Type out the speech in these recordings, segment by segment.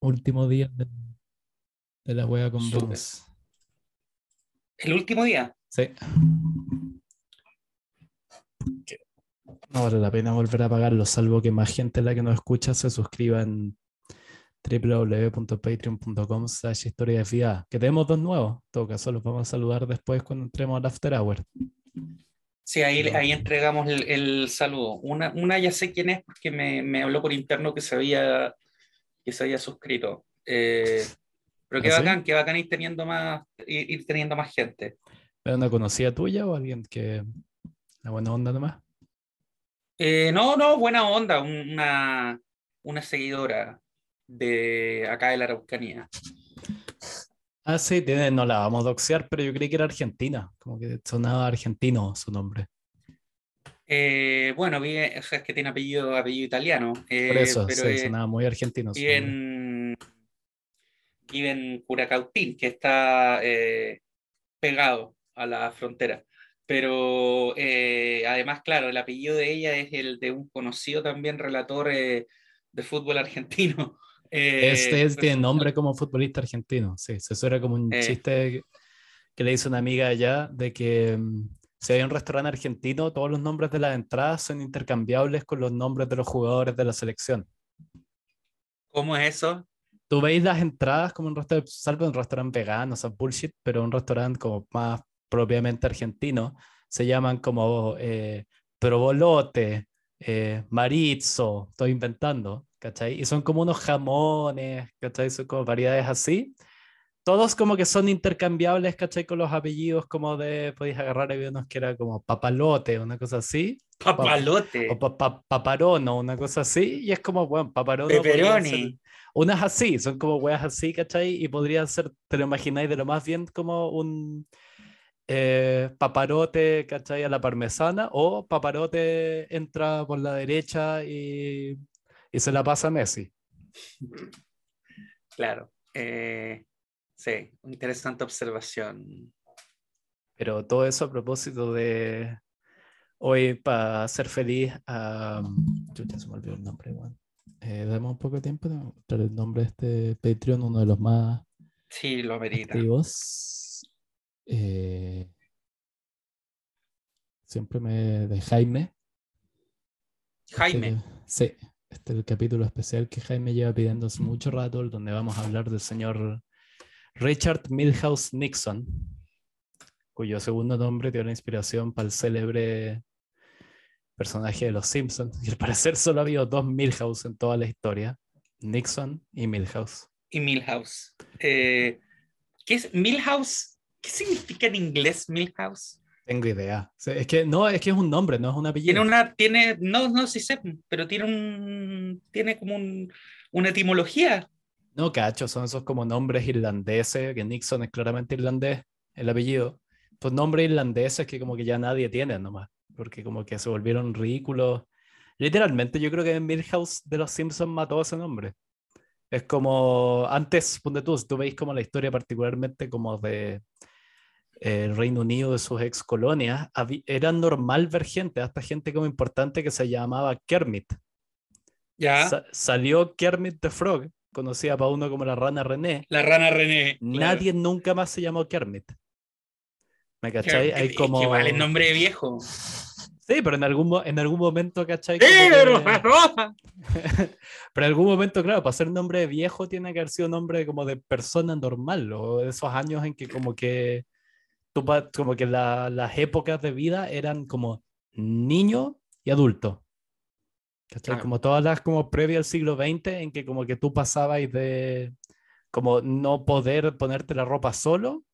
último día de, de la wea con bonus. El último día. Sí. No vale la pena volver a pagarlo, salvo que más gente la que nos escucha se suscriba en www.patreon.com slash historia de FIA. Que tenemos dos nuevos. En todo caso, los vamos a saludar después cuando entremos al After Hour. Sí, ahí, ahí entregamos el, el saludo. Una, una ya sé quién es porque me, me habló por interno que se había, que se había suscrito. Eh, pero qué ¿Ah, sí? bacán, qué bacán ir teniendo más, ir, ir teniendo más gente. ¿Era una conocida tuya o alguien que... La buena onda nomás? Eh, no, no, buena onda, un- una, una seguidora de acá de la Araucanía. Ah, sí, tiene, no la vamos a doxear, pero yo creí que era argentina. Como que sonaba argentino su nombre. Eh, bueno, vive, o sea, es que tiene apellido, apellido italiano. eh, Por eso, pero sí, sonaba muy argentino. vive en, vive en Curacautín, que está eh, pegado a la frontera. Pero eh, además, claro, el apellido de ella es el de un conocido también relator eh, de fútbol argentino. Eh, Este es, resulta- nombre como futbolista argentino, sí. Eso era como un Eh. chiste que, le hizo una amiga allá de que mm, si hay un restaurante argentino, todos los nombres de las entradas son intercambiables con los nombres de los jugadores de la selección. ¿Cómo es eso? Tú veis las entradas como un restaurante, salvo un restaurante vegano, o sea, bullshit, pero un restaurante como más propiamente argentino, se llaman como eh, provolote, eh, marizzo, estoy inventando, ¿cachai? Y son como unos jamones, ¿cachai? Son como variedades así. Todos como que son intercambiables, ¿cachai? Con los apellidos como de, podéis agarrar, había unos que era como papalote, una cosa así, Papalote. o pa- pa- paparono, una cosa así, y es como, bueno, paparono. podría ser- Unas así, son como weas así, ¿cachai? Y podrían ser, te lo imagináis de lo más bien como un eh, paparote, ¿cachai? A la parmesana, o paparote entra por la derecha y, y se la pasa a Messi. Claro. eh, sí, interesante observación. Pero todo eso a propósito de hoy para ser feliz a... Chucha, se me olvidó el nombre. Eh, dame un poco de tiempo de encontrar el nombre de este Patreon, uno de los más Sí, lo activos. Eh, siempre me... de Jaime. Jaime. Este, sí, este es el capítulo especial que Jaime lleva pidiendo hace mucho rato, el donde vamos a hablar del señor Richard Milhouse Nixon, cuyo segundo nombre dio la inspiración para el célebre personaje de Los Simpsons. Y al parecer solo ha habido dos Milhouse en toda la historia, Nixon y Milhouse. y Milhouse. Eh, ¿qué es Milhouse? ¿Qué significa en inglés Milhouse? Tengo idea. Es que no, es que es un nombre, no es un apellido. Tiene una, tiene, no, no sí sé, pero tiene un, tiene como un, una etimología. No, cacho, son esos como nombres irlandeses, que Nixon es claramente irlandés, el apellido. Pues nombres irlandeses que como que ya nadie tiene nomás, porque como que se volvieron ridículos. Literalmente yo creo que Milhouse de los Simpsons mató ese nombre. Es como, antes, ponte tú, si tú veis como la historia particularmente como de eh, el Reino Unido, de sus ex colonias, era normal ver gente, hasta gente como importante que se llamaba Kermit. Ya. Sa- salió Kermit the Frog, conocida para uno como la rana René. La rana René. claro. Nadie nunca más se llamó Kermit. ¿Me cachai? Hay como... que vale el nombre de viejo. Sí, pero en algún, en algún momento, ¿cachai? ¡Sí, pero que-! Pero en algún momento, claro, para ser nombre de viejo tiene que haber sido nombre como de persona normal, o de esos años en que como que, como que la- las épocas de vida eran como niño y adulto. ¿Cachai? Claro. Como todas las como previa al siglo XX en que como que tú pasabas de como no poder ponerte la ropa solo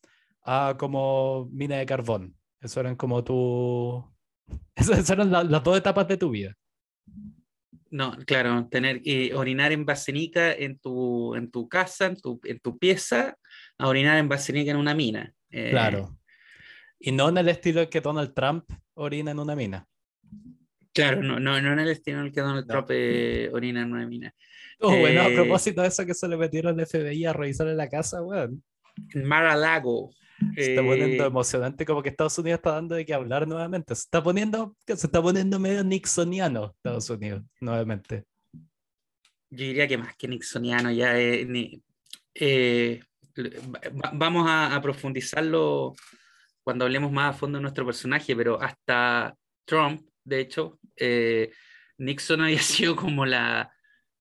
a como mina de carbón. Eso eran como tu... Esas eran la- las dos etapas de tu vida. No, claro, tener que orinar en vasenica en tu, en tu casa, en tu, en tu pieza, a orinar en vasenica en una mina. Eh, Claro. Y no en el estilo que Donald Trump orina en una mina. Claro, no, no, no en el estilo en el que Donald No. Trump eh, orina en una mina. Oh, bueno, a Eh, propósito de eso que se le metieron al FBI a revisar en la casa, weón. En Mar-a-Lago. Se está poniendo Eh, emocionante, como que Estados Unidos está dando de qué hablar nuevamente. Se está poniendo, se está poniendo medio nixoniano Estados Unidos nuevamente. yo diría que más que nixoniano, ya eh, eh, vamos a, profundizarlo cuando hablemos más a fondo de nuestro personaje, pero hasta Trump, de hecho, eh, Nixon había sido como la,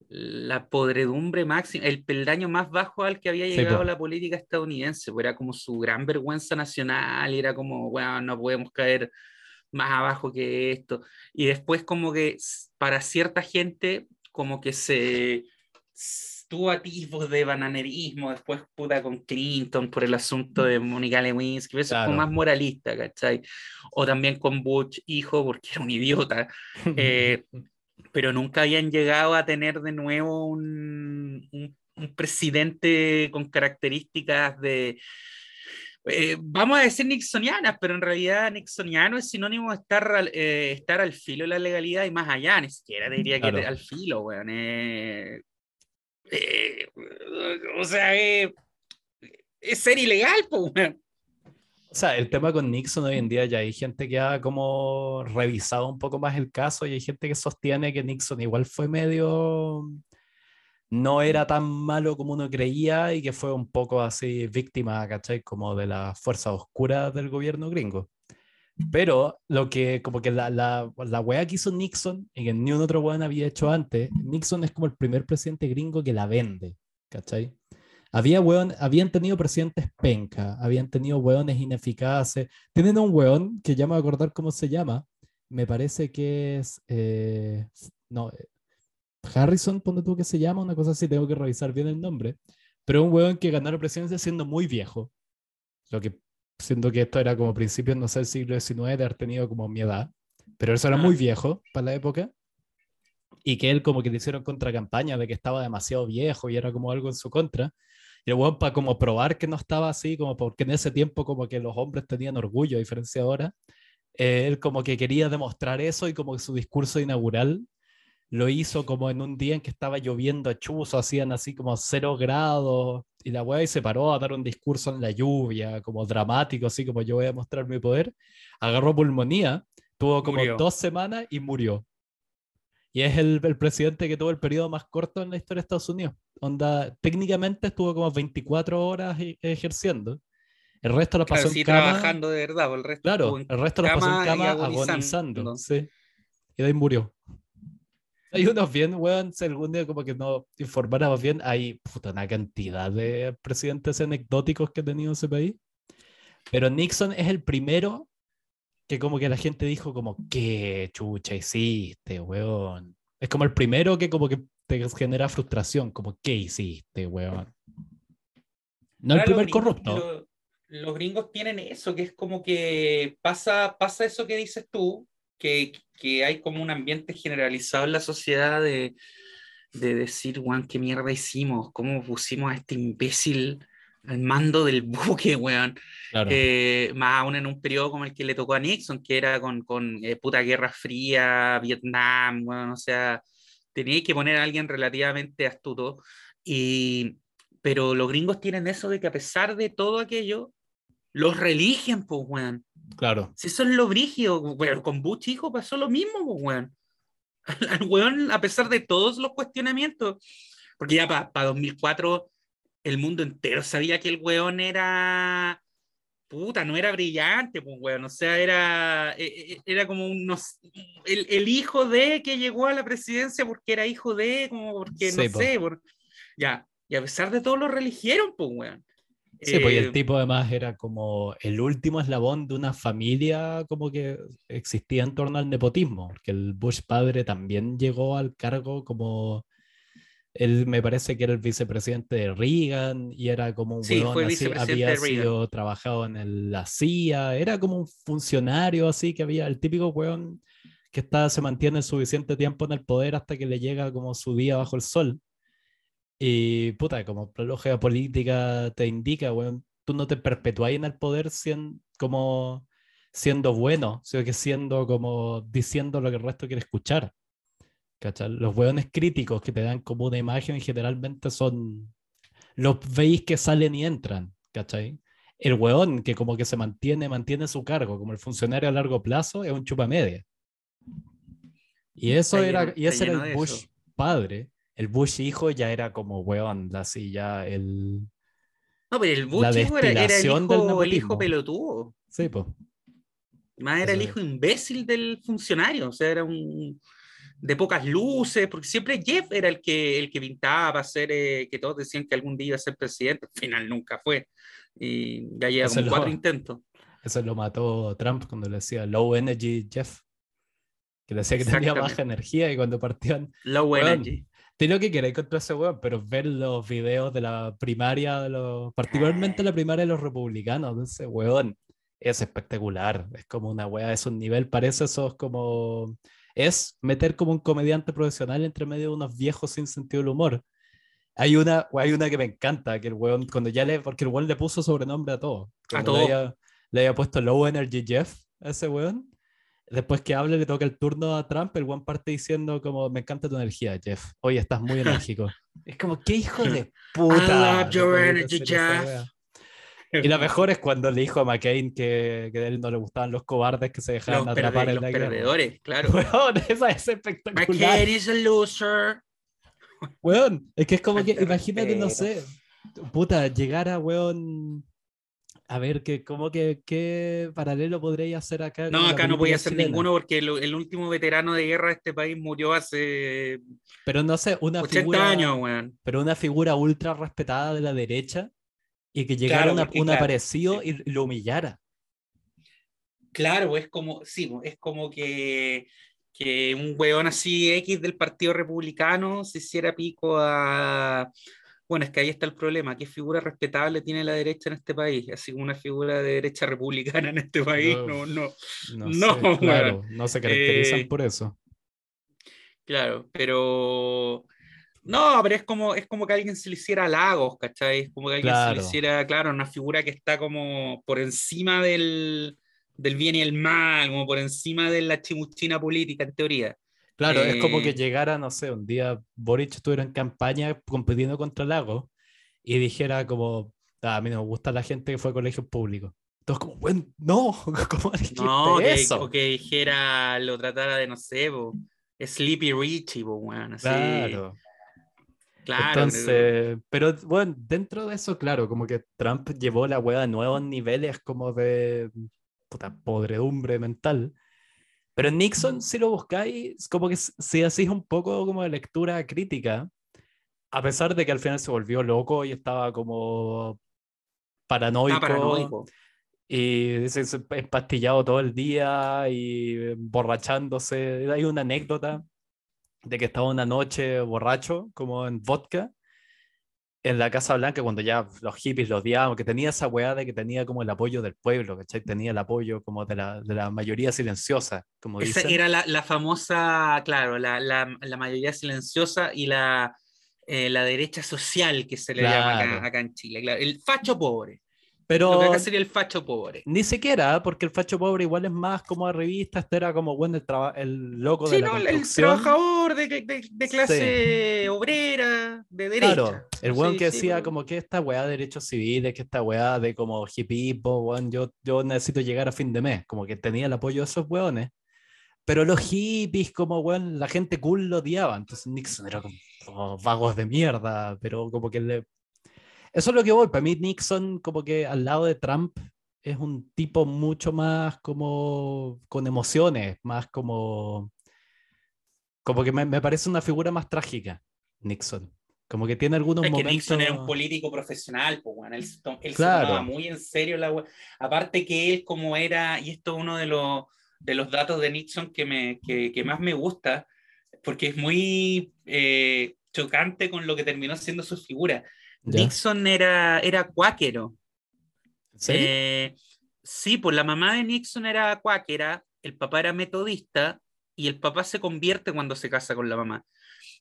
la podredumbre máxima, el peldaño más bajo al que había llegado la política estadounidense, pues era como su gran vergüenza nacional, era como, bueno, no podemos caer más abajo que esto. Y después como que para cierta gente como que se tuvo atisbos de bananerismo, después puta con Clinton por el asunto de Monica Lewinsky, eso es como más moralista, ¿cachai? O también con Bush, hijo, porque era un idiota. Eh, pero nunca habían llegado a tener de nuevo un, un, un presidente con características de, eh, vamos a decir nixonianas, pero en realidad nixoniano es sinónimo de estar, eh, estar al filo de la legalidad y más allá, ni siquiera diría que al filo, weón. Eh, o sea, es ser ilegal, pues. O sea, el tema con Nixon hoy en día ya hay gente que ha como revisado un poco más el caso y hay gente que sostiene que Nixon igual fue medio no era tan malo como uno creía y que fue un poco así víctima, ¿cachai? Como de las fuerzas oscuras del gobierno gringo. Pero lo que, como que la, la, la wea que hizo Nixon y que ni un otro weón había hecho antes, Nixon es como el primer presidente gringo que la vende, ¿cachai? Había weón, habían tenido presidentes penca, habían tenido weones ineficaces. Tienen un weón que ya me voy a acordar cómo se llama, me parece que es, eh, no, Harrison, ponte tú que se llama, una cosa así, tengo que revisar bien el nombre, pero un hueón que ganó la presidencia siendo muy viejo, lo que siento que esto era como principios, no sé, del siglo XIX, de haber tenido como mi edad, pero eso era muy viejo para la época, y que él como que le hicieron contracampaña de que estaba demasiado viejo y era como algo en su contra, y el hueón para como probar que no estaba así, como porque en ese tiempo como que los hombres tenían orgullo, a diferencia de ahora, eh, él como que quería demostrar eso y como que su discurso inaugural lo hizo como en un día en que estaba lloviendo a chuzo, hacían así como cero grados, y la weá se paró a dar un discurso en la lluvia, como dramático, así como yo voy a mostrar mi poder. Agarró pulmonía, tuvo como dos semanas y murió. Y es el, el, presidente que tuvo el periodo más corto en la historia de Estados Unidos. Onda, técnicamente estuvo como 24 horas e, ejerciendo. El resto lo pasó en cama. trabajando de verdad, el resto claro, el resto lo pasó en cama agonizando. Sí. Y de ahí murió. Hay unos bien, weón, algún día como que no informáramos bien, hay puta, una cantidad de presidentes anecdóticos que ha tenido ese país. Pero Nixon es el primero que como que la gente dijo como, ¿qué chucha hiciste, weón? Es como el primero que como que te genera frustración, como, ¿qué hiciste, weón? No el primer corrupto. los gringos tienen eso, que es como que pasa, pasa eso que dices tú, que, que hay como un ambiente generalizado en la sociedad de, de decir, weón, qué mierda hicimos, cómo pusimos a este imbécil al mando del buque, weón. Eh, más aún en un periodo como el que le tocó a Nixon, que era con, con eh, puta guerra fría, Vietnam, weón, o sea, tenía que poner a alguien relativamente astuto. Y, pero los gringos tienen eso de que a pesar de todo aquello, los religen, pues, weón. Claro. Si eso es lo brígido, weón. Con Bush, hijo, pasó lo mismo, pues, weón. Al weón, a pesar de todos los cuestionamientos, porque ya para 2004 el mundo entero sabía que el weón era. Puta, no era brillante, pues, weón. O sea, era, e, e, e, era como unos, el, el, hijo de que llegó a la presidencia porque era hijo de, como porque, no sé, por, ya. Y a pesar de todo lo religieron, pues, weón. Sí, pues el eh, tipo además era como el último eslabón de una familia como que existía en torno al nepotismo, porque el Bush padre también llegó al cargo como, él me parece que era el vicepresidente de Reagan y era como un sí, así, había sido trabajado en la CIA, era como un funcionario así que había, el típico weón que está, se mantiene suficiente tiempo en el poder hasta que le llega como su día bajo el sol. Y puta, como la lógica política te indica, weón, tú no te perpetuás en el poder siendo, como siendo bueno, sino que siendo como diciendo lo que el resto quiere escuchar. ¿Cachai? Los weones críticos que te dan como una imagen generalmente son los veis que salen y entran, ¿cachai? El weón que como que se mantiene, mantiene su cargo, como el funcionario a largo plazo, es un chupa media. Y eso era, y ese era el Bush padre, el Bush hijo ya era como, weón, así ya el... No, pero el Bush hijo era, era el, hijo, el hijo pelotudo. Sí, pues. Más era el hijo imbécil del funcionario, o sea, era un de pocas luces, porque siempre Jeff era el que, el que pintaba para hacer, eh, que todos decían que algún día iba a ser presidente, al final nunca fue, y ya lleva como cuatro intentos. Eso lo mató Trump cuando le decía low energy Jeff, que le decía que tenía baja energía y cuando partían... Low energy. Tiene lo que queréis contra ese weón, pero ver los videos de la primaria, de los, particularmente la primaria de los republicanos, de ese weón, es espectacular. Es como una wea, es un nivel, parece eso, es como. Es meter como un comediante profesional entre medio de unos viejos sin sentido del humor. Hay una, hay una que me encanta, que el weón, cuando ya le, porque el weón le puso sobrenombre a todo. A todo. Le había, puesto Low Energy Jeff a ese weón. Después que hable, le toca el turno a Trump, el weón parte diciendo como, me encanta tu energía, Jeff. Oye, estás muy enérgico. es como, qué hijo de puta. I love your energy, Jeff. Y lo mejor es cuando le dijo a McCain que, que a él no le gustaban los cobardes que se dejaban atrapar en los la perdedores, claro. Weón, esa es espectacular. McCain is a loser. Weón, es que es como que, imagínate, no sé, puta, llegar a weón. A ver, que, ¿cómo que qué paralelo podría hacer acá? No, acá no podía hacer ninguno porque el, el, último veterano de guerra de este país murió hace. Pero no sé, una 80 figura. años, weón. Pero una figura ultra respetada de la derecha y que llegara claro, un aparecido y lo humillara. Claro, es como, sí, es como que, que un weón así X del Partido Republicano se hiciera pico a... Bueno, es que ahí está el problema. ¿Qué figura respetable tiene la derecha en este país? Así como una figura de derecha republicana en este país. No, no. No, no, claro, no se caracterizan eh, por eso. Claro, pero no, pero es como, es como que alguien se le hiciera Lagos, ¿cachai? Es como que alguien se le hiciera, claro, una figura que está como por encima del, del bien y el mal, como por encima de la chimuchina política, en teoría. Claro, es como que eh, llegara, no sé, un día Boric estuviera en campaña compitiendo contra Lagos y dijera como, ah, a mí no me gusta la gente que fue a colegios públicos. Entonces, como, bueno, no, ¿cómo no, que, eso? O que dijera, lo tratara de, no sé, bo, Sleepy Richie, bo, bueno, así. Claro. Claro. Entonces, pero bueno, dentro de eso, claro, como que Trump llevó la hueá a nuevos niveles como de puta, podredumbre mental. Pero Nixon, si lo buscáis, como que si hacéis un poco como de lectura crítica, a pesar de que al final se volvió loco y estaba como paranoico, paranoico. y se, se, empastillado todo el día y borrachándose. Hay una anécdota de que estaba una noche borracho, como en vodka, en la Casa Blanca, cuando ya los hippies los odiaban, que tenía esa weá de que tenía como el apoyo del pueblo, ¿cachai? Tenía el apoyo como de la, de la mayoría silenciosa, como Esa dicen. era la, la famosa, claro, la, la, la, mayoría silenciosa y la, eh, la derecha social que se le Claro. llama acá, acá en Chile, claro. El facho pobre. Lo Pero que acá sería el facho pobre. ni siquiera, porque el facho pobre igual es más como a revista, este era como bueno el, el loco de Sí, la no, el trabajador de, de- de clase obrera, de derecha. Claro, el weón Sí, que sí, decía como que esta weá de derechos civiles, que esta weá de como hipismo, weón, yo, yo necesito llegar a fin de mes, como que tenía el apoyo de esos weones. Pero los hippies, como weón, la gente cool lo odiaba, entonces Nixon era como oh, vagos de mierda, pero como que le... Eso es lo que voy, para mí Nixon como que al lado de Trump es un tipo mucho más como con emociones, más como... Como que me, me parece una figura más trágica, Nixon. Como que tiene algunos Es que momentos... Nixon era un político profesional, pues, bueno, él, él Claro. se tomaba muy en serio la Aparte que él como era, y esto es uno de los, de los datos de Nixon que, me, que, que más me gusta, porque es muy eh, chocante con lo que terminó siendo su figura. Ya. Nixon era, era cuáquero. ¿En serio? Eh, sí, pues la mamá de Nixon era cuáquera, el papá era metodista y el papá se convierte cuando se casa con la mamá.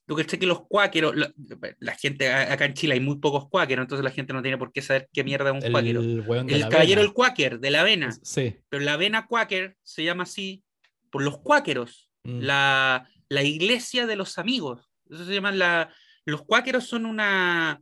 Tú crees que los cuáqueros, la, la gente acá en Chile hay muy pocos cuáqueros, entonces la gente no tiene por qué saber qué mierda es un cuáquero. el caballero avena. el cuáquer, de la avena. Sí. Pero la avena cuáquer se llama así por los cuáqueros, Mm. la, la iglesia de los amigos. Eso se llaman la, los cuáqueros son una,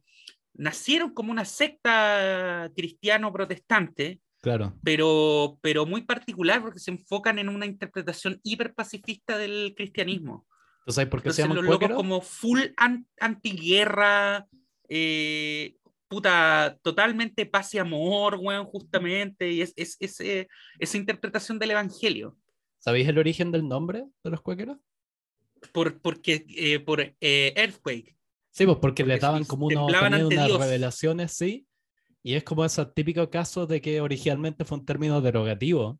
nacieron como una secta cristiano-protestante, Claro. pero, pero muy particular porque se enfocan en una interpretación hiperpacifista del cristianismo. ¿Tú sabes por qué Entonces, se llaman los locos como full an- antiguerra, eh, puta, totalmente paz y amor, weón, justamente, y es, es, es, eh, esa interpretación del evangelio. ¿Sabéis el origen del nombre de los cuéqueros? Por, porque, eh, por eh, Earthquake. Sí, pues porque Porque les daban como unos, unas Dios. revelaciones, sí, y es como ese típico caso de que originalmente fue un término derogativo.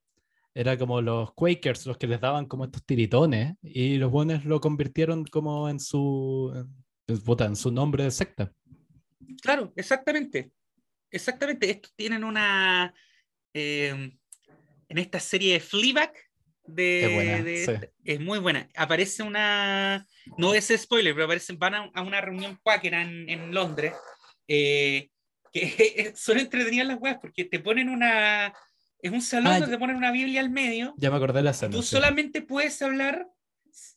Era como los Quakers los que les daban como estos tiritones y los buenos lo convirtieron como en su, en, su nombre de secta. Claro, exactamente. Exactamente. Estos tienen una. eh, en esta serie de Fleabag. De, buena, de- sí. Es muy buena. Aparece una. No es spoiler, pero aparecen, van a, a una reunión cuáquera en, en Londres. eh, que son entretenidas las weas porque te ponen una. Es un salón Ah, donde te ponen una Biblia al medio. Ya me acordé de la escena. Tú sí. solamente puedes hablar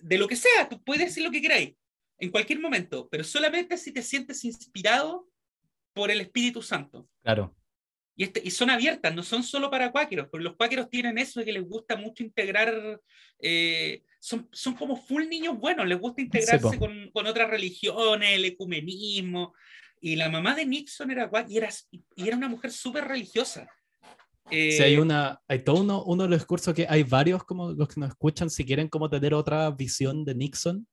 de lo que sea, tú puedes decir lo que queráis en cualquier momento, pero solamente si te sientes inspirado por el Espíritu Santo. Claro. Y, este, y son abiertas, no son solo para cuáqueros, porque los cuáqueros tienen eso de que les gusta mucho integrar, eh, son, son como full niños buenos, les gusta integrarse po. con, con otras religiones, el ecumenismo. Y la mamá de Nixon era cuá- y era, y era una mujer súper religiosa. Eh, Sí, hay una, hay todo uno, uno de los discursos que hay varios como los que nos escuchan, si quieren como tener otra visión de Nixon,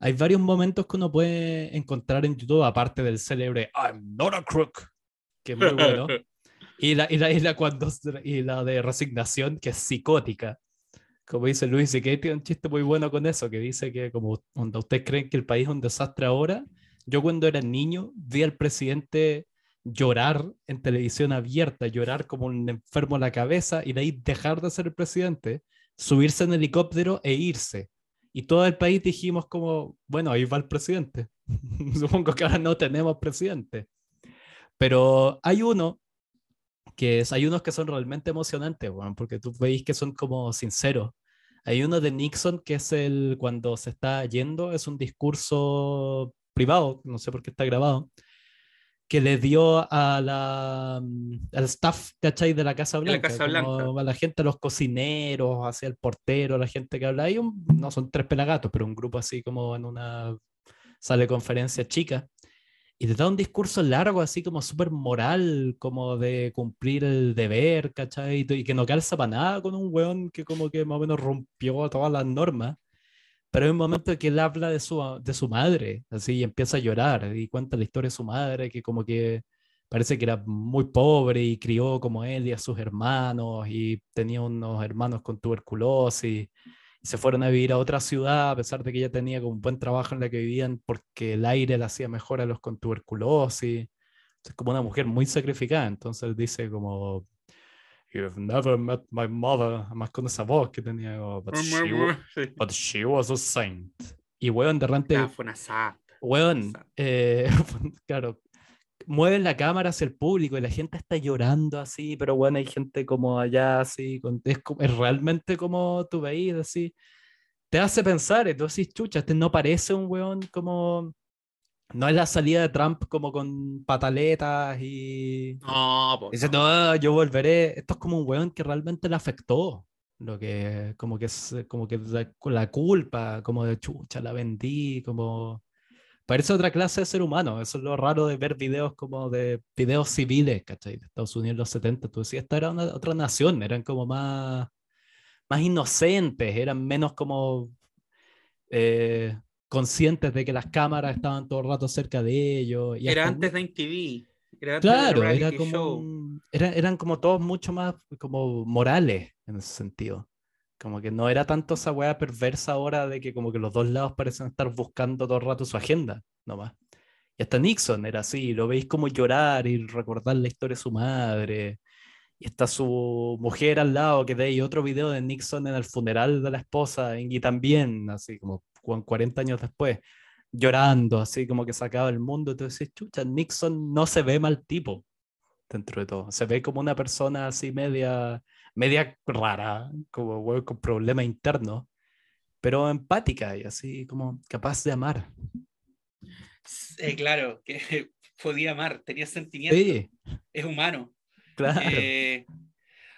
hay varios momentos que uno puede encontrar en YouTube, aparte del célebre I'm not a crook, que es muy bueno, y la, y la, y la, cuando, y la de resignación, que es psicótica. Como dice Luis, y que tiene un chiste muy bueno con eso, que dice que como cuando ustedes creen que el país es un desastre ahora, yo cuando era niño vi al presidente llorar en televisión abierta, llorar como un enfermo a la cabeza y de ahí dejar de ser el presidente, subirse en helicóptero e irse. Y todo el país dijimos como, bueno, ahí va el presidente. Supongo que ahora no tenemos presidente. Pero hay uno que es, hay unos que son realmente emocionantes, weón, porque tú veis que son como sinceros. Hay uno de Nixon que es el cuando se está yendo, es un discurso privado, no sé por qué está grabado, que le dio a la, mm, al staff, ¿cachai? De la Casa De la Blanca, Casa como Blanca. a la gente, a los cocineros, hacia el portero, la gente que habla. Hay un, no son tres pelagatos, pero un grupo así como en una sala de conferencia chica. Y te da un discurso largo, así como súper moral, como de cumplir el deber, ¿cachai? Y que no calza para nada con un weón que como que más o menos rompió todas las normas. Pero hay un momento en que él habla de su, de su madre, así, y empieza a llorar, y cuenta la historia de su madre, que como que parece que era muy pobre y crió como él y a sus hermanos, y tenía unos hermanos con tuberculosis, se fueron a vivir a otra ciudad, a pesar de que ella tenía como un buen trabajo en la que vivían, porque el aire le hacía mejor a los con tuberculosis. Es como una mujer muy sacrificada, entonces dice como... You've never met my mother, además con esa voz que tenía, como, but she, wa- Sí. But she was a saint. Y weón, de repente, Ah, fue una santa. weón, eh, claro, mueven la cámara hacia el público y la gente está llorando así, pero bueno, hay gente como allá así, con- es, es realmente como tú veis así, te hace pensar, decís, chucha, este no parece un weón como, no es la salida de Trump como con pataletas y... No, po, Dice, no. no, yo volveré. Esto es como un weón que realmente le afectó. Lo que, como que es, como que la, la culpa, como de chucha, la vendí, como. Parece otra clase de ser humano. Eso es lo raro de ver videos como de videos civiles, ¿cachai? De Estados Unidos en los 70. Tú decías, esta era una, otra nación, eran como más, más inocentes, eran menos como eh, conscientes de que las cámaras estaban todo el rato cerca de ellos. y Era hasta- antes de MTV. Era antes Claro, era como, era- eran como todos mucho más como morales en ese sentido. Como que no era tanto esa weá perversa ahora de que como que los dos lados parecen estar buscando todo el rato su agenda, nomás. Y hasta Nixon era así, lo veis como llorar y recordar la historia de su madre. Y está su mujer al lado, que de otro video de Nixon en el funeral de la esposa, y también, así como cu- 40 años después, llorando, así como que sacaba el mundo. Entonces, chucha, Nixon no se ve mal tipo, dentro de todo. Se ve como una persona así media, media rara, como weón, con problemas internos, pero empática y así como capaz de amar. Eh, claro, que podía amar, tenía sentimientos, Sí, es humano. claro. Eh,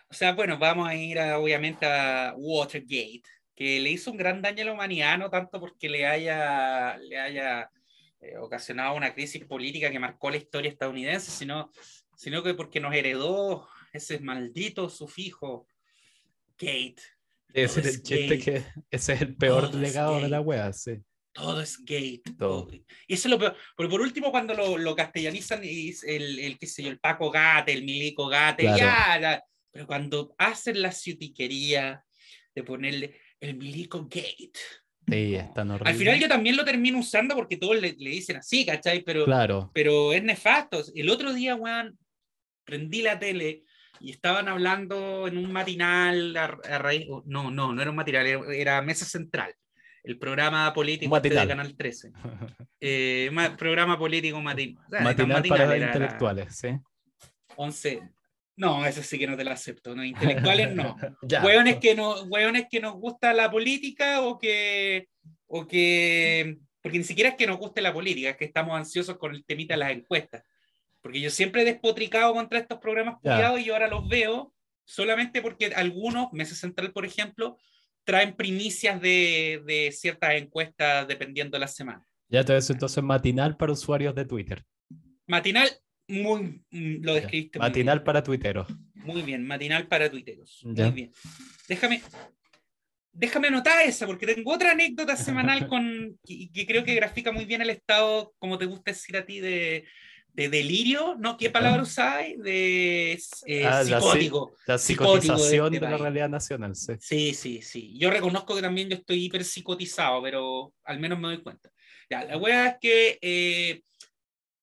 o sea, bueno, vamos a ir a, obviamente a Watergate, que le hizo un gran daño a la humanidad, no tanto porque le haya, le haya eh, ocasionado una crisis política que marcó la historia estadounidense, sino, sino que porque nos heredó ese maldito sufijo Gate. Ese, es el chiste que ese es el peor legado de la wea, sí. Todo es gate. Todo. Y eso es lo peor. Pero por último, cuando lo, lo castellanizan, el, el, qué sé yo, el Paco Gate, el Milico Gate, ya, ya, Pero cuando hacen la ciutiquería de ponerle el Milico Gate. Sí, está. Al final yo también lo termino usando porque todos le, le dicen así, ¿cachai? Pero, claro. pero es nefasto. El otro día, weón, prendí la tele y estaban hablando en un matinal a, raíz, no, no, no era un matinal, era, Mesa Central, el programa político este de Canal 13. Eh, programa político matinal. matinal para intelectuales, ¿sí? 11. No, eso sí que no te lo acepto, no, intelectuales no. hueones, que no hueones que nos gusta la política o que, o que, porque ni siquiera es que nos guste la política, es que estamos ansiosos con el temita de las encuestas. Porque yo siempre he despotricado contra estos programas cuidados y ahora los veo solamente porque algunos, Mesa Central por ejemplo, traen primicias de, de ciertas encuestas dependiendo de la semana. Ya te ves entonces matinal para usuarios de Twitter. Matinal, muy, mm, lo describiste. Matinal para tuiteros. Muy bien, matinal para tuiteros. Muy bien. Déjame, déjame anotar esa, porque tengo otra anécdota semanal con, que, que, creo que grafica muy bien el estado, como te gusta decir a ti, de, de delirio, ¿no? ¿Qué palabra usáis? De eh, ah, psicótico. La, psicotización de, la realidad nacional, sí. Sí, sí, sí. Yo reconozco que también yo estoy hiper psicotizado, pero al menos me doy cuenta. Ya, la wea es que eh,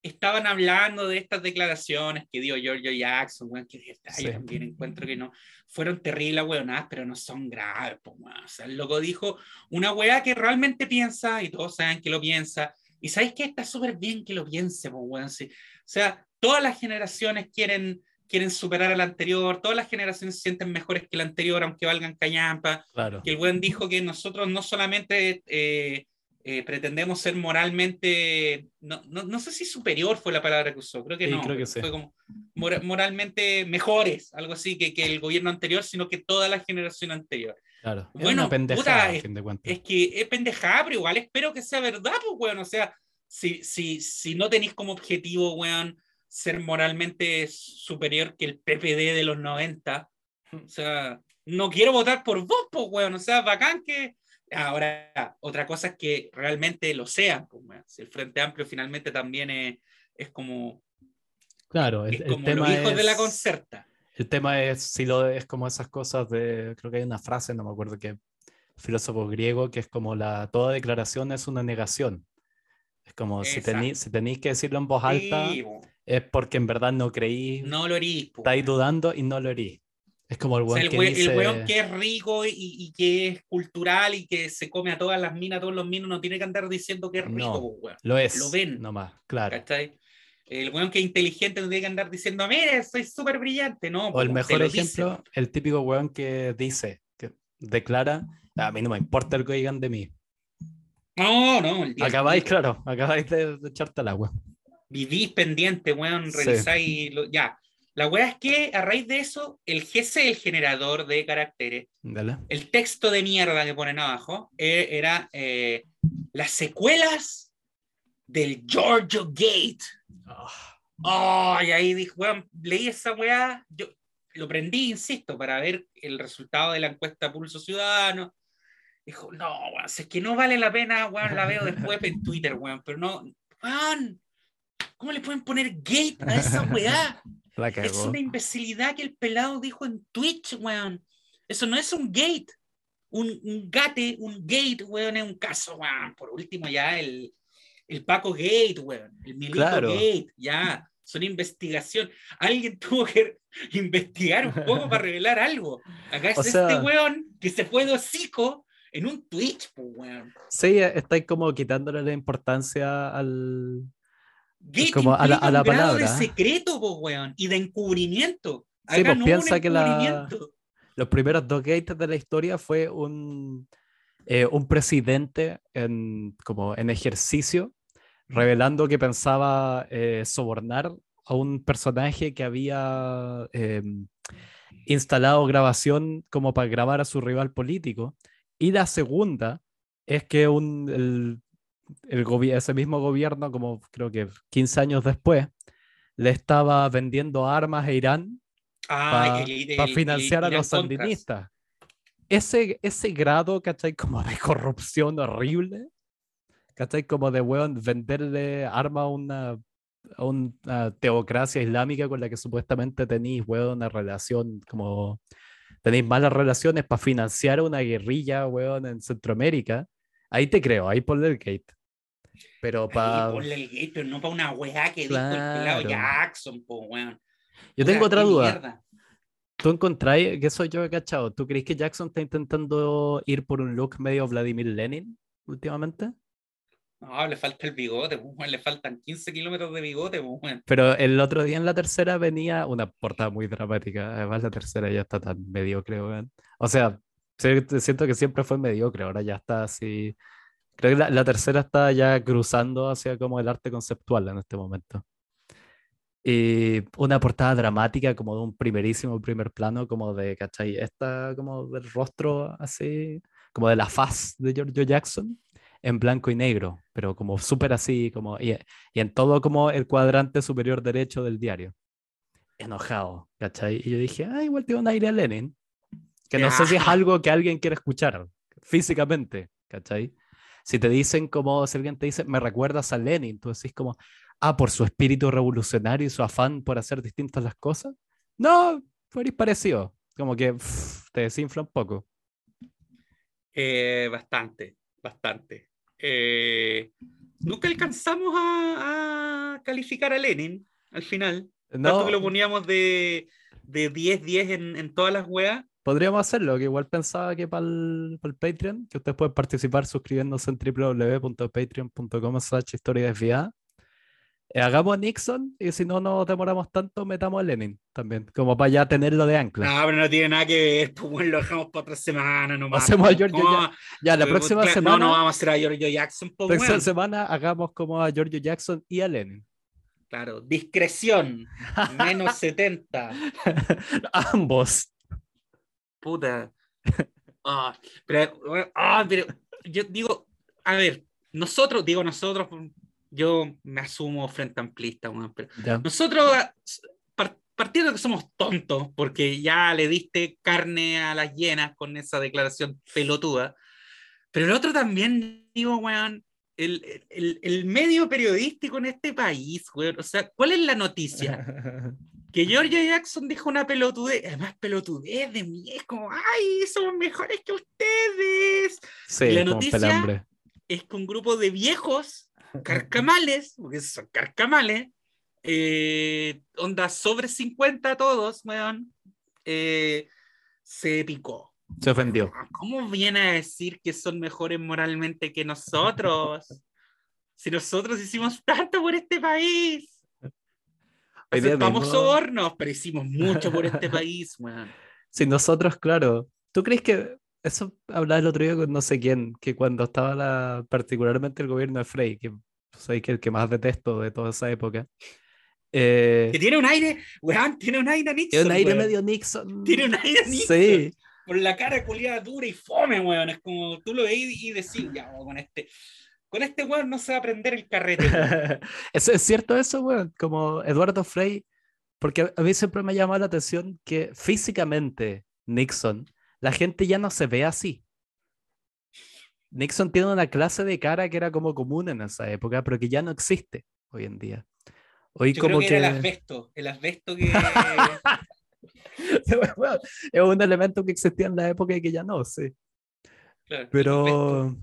estaban hablando de estas declaraciones que dio Giorgio Jackson, weón, que yo también encuentro que no, fueron terribles weonadas, pero no son graves, pues, O sea, el loco dijo una wea que realmente piensa, y todos saben que lo piensa, y sabéis que está súper bien que lo piense, pues, O sea, todas las generaciones quieren, quieren superar al anterior, todas las generaciones se sienten mejores que el anterior, aunque valgan cañampa. Claro. Que el buen dijo que nosotros no solamente eh, eh, pretendemos ser moralmente, no, no, no, sé si superior fue la palabra que usó, creo que no, creo que fue como moralmente mejores, algo así que, que el gobierno anterior, sino que toda la generación anterior. Claro. Bueno, puta, es, es, que es pendejada, pero igual espero que sea verdad, pues, weón. O sea, si, si, si no tenéis como objetivo, weón, ser moralmente superior que el PPD de los 90, o sea, no quiero votar por vos, pues, weón. O sea, bacán que. Ahora, otra cosa es que realmente lo sean, pues, weón. Si el Frente Amplio finalmente también es, es como. Claro, es como los hijos de la concerta. El tema es si lo es como esas cosas de, creo que hay una frase, no me acuerdo qué filósofo griego, que es como la, toda declaración es una negación. Es como si tenéis si tenéis que decirlo en voz alta, es porque en verdad no creí. No lo herís. Estáis dudando y no lo herís. Es como el weón que dice... El weón que es rico y, y, que es cultural y que se come a todas las minas, todos los minos, no tiene que andar diciendo que es rico, no, weón. Lo es. Lo ven. Nomás, claro. ¿Cachai? El weón que es inteligente no tiene que andar diciendo, mire, soy súper brillante, ¿no? O el mejor ejemplo, el típico weón que dice, que declara, a mí no me importa el que digan de mí. No, no. acabáis, claro, acabáis de, echarte al agua. Vivís pendiente, weón, revisáis, ya. La weá es que a raíz de eso, el GC, el generador de caracteres, el texto de mierda que ponen abajo, eh, era eh, las secuelas del Giorgio Gate. Oh, y ahí dije, weón, leí esa weá, yo lo prendí, insisto, para ver el resultado de la encuesta Pulso Ciudadano. Dijo, no, weón, es que no vale la pena, weón, la veo después en Twitter, weón, pero no, weón, ¿cómo le pueden poner gate a esa weá? es una imbecilidad que el pelado dijo en Twitch, weón. Eso no es un gate. Un, un gate, un gate, weón, es un caso, weón. Por último, ya el, el Paco Gate, weón, el Milito Gate, ya, son investigación. Alguien tuvo que investigar un poco para revelar algo. Acá es este weón que se fue de hocico en un Twitch, weón. Sí, estáis como quitándole la importancia al. Gate como a la, a la palabra. de secreto, weón, y de encubrimiento. sí, pues piensa que la, los primeros dos gates de la historia fue un, eh, un presidente en, como en ejercicio revelando que pensaba eh, sobornar a un personaje que había em, instalado grabación como para grabar a su rival político Y la segunda es que un, el, el ese mismo gobierno, como creo que 15 años después, le estaba vendiendo armas a Irán Ah, para el- el- financiar a el Irán los sandinistas. Ese, ese grado, ¿cachai? Como de corrupción horrible, ¿cachai? Como de, weón, venderle armas a una, a una teocracia islámica con la que supuestamente tenéis, weón, una relación como... Tenéis malas relaciones para financiar una guerrilla, weón, en Centroamérica. Ahí te creo, ahí ponle el gate. Pero para... ponle el gate, pero no para una weá que dijo el pelado Claro. Jackson, po, weón. Yo tengo otra duda. mierda. ¿Tú encontráis, que eso yo he cachado, ¿tú crees que Jackson está intentando ir por un look medio Vladimir Lenin últimamente? No, le falta el bigote, weón, le faltan 15 kilómetros de bigote, weón. Pero el otro día en la tercera venía una portada muy dramática. Además, la tercera ya está tan mediocre. O sea, siento que siempre fue mediocre, ahora ya está así. Creo que la, la tercera está ya cruzando hacia como el arte conceptual en este momento. Y una portada dramática, como de un primerísimo primer plano, como de, ¿cachai? Esta, como del rostro así, como de la faz de Giorgio Jackson, en blanco y negro, pero como súper así, como, y, y en todo como el cuadrante superior derecho del diario. Enojado, ¿cachai? Y yo dije, ah, igual tiene un aire a Lenin, que no sé si es algo que alguien quiere escuchar físicamente, ¿cachai? Si te dicen como, si alguien te dice, me recuerdas a Lenin, tú decís como, ah, por su espíritu revolucionario y su afán por hacer distintas las cosas. No, fuerais parecido, como que pff, te desinfla un poco. Eh, bastante, bastante. Eh, nunca alcanzamos a, a calificar a Lenin al final. Tanto No, que lo poníamos de, de 10-10 en, en todas las weas. podríamos hacerlo, que igual pensaba que para el, Patreon, que ustedes pueden participar suscribiéndose en www.patreon.com slash historia desviada. Eh, hagamos a Nixon y si no nos demoramos tanto, metamos a Lenin también, como para ya tenerlo de ancla. No, pero no tiene nada que ver, pues bueno, lo dejamos para otra semana nomás. Hacemos a pues, Giorgio ¿cómo? Ya, la próxima claro, semana, No, no vamos a hacer a Giorgio Jackson, pues próxima bueno. semana hagamos como a Giorgio Jackson y a Lenin. Claro, discreción, menos 70. Ambos. Puta. Ah, pero, ah, pero yo digo, a ver, nosotros, digo nosotros, yo me asumo frente amplista, pero nosotros, ah, par- partiendo que somos tontos, porque ya le diste carne a las llenas con esa declaración pelotuda, pero el otro también, digo, weón, el, el, el medio periodístico en este país, weón, o sea, ¿cuál es la noticia? que Giorgio Jackson dijo una pelotudez, además pelotudez de mí, es como, ay, somos mejores que ustedes. Sí, Y la noticia- pelambre. Es que un grupo de viejos, carcamales, porque son carcamales, eh, onda sobre 50 todos, weón, eh, se picó. Se ofendió. ¿Cómo viene a decir que son mejores moralmente que nosotros? Si nosotros hicimos tanto por este país. Aceptamos mismo- sobornos, pero hicimos mucho por este país, weón. Si nosotros, claro. ¿Tú crees que eso hablaba el otro día con no sé quién, que cuando estaba la, particularmente el gobierno de Frey, que soy que el que más detesto de toda esa época, eh, Que tiene un aire, weón, tiene un aire Nixon. tiene un aire weón. medio Nixon. Tiene un aire Nixon. Sí, Por la cara culiada dura y fome, weón. Es como tú lo veis y decís, ya, weón, con este. Con este weón no se va a prender el carrete. ¿Es, es cierto eso, weón? Como Eduardo Frey, porque a- a mí siempre me ha llamado la atención que físicamente Nixon, la gente ya no se ve así. Nixon tiene una clase de cara que era como común en esa época, pero que ya no existe hoy en día. Hoy Yo como creo que, era el que asbesto. El asbesto que. Bueno, es un elemento que existía en la época y que ya no, sí. claro. Pero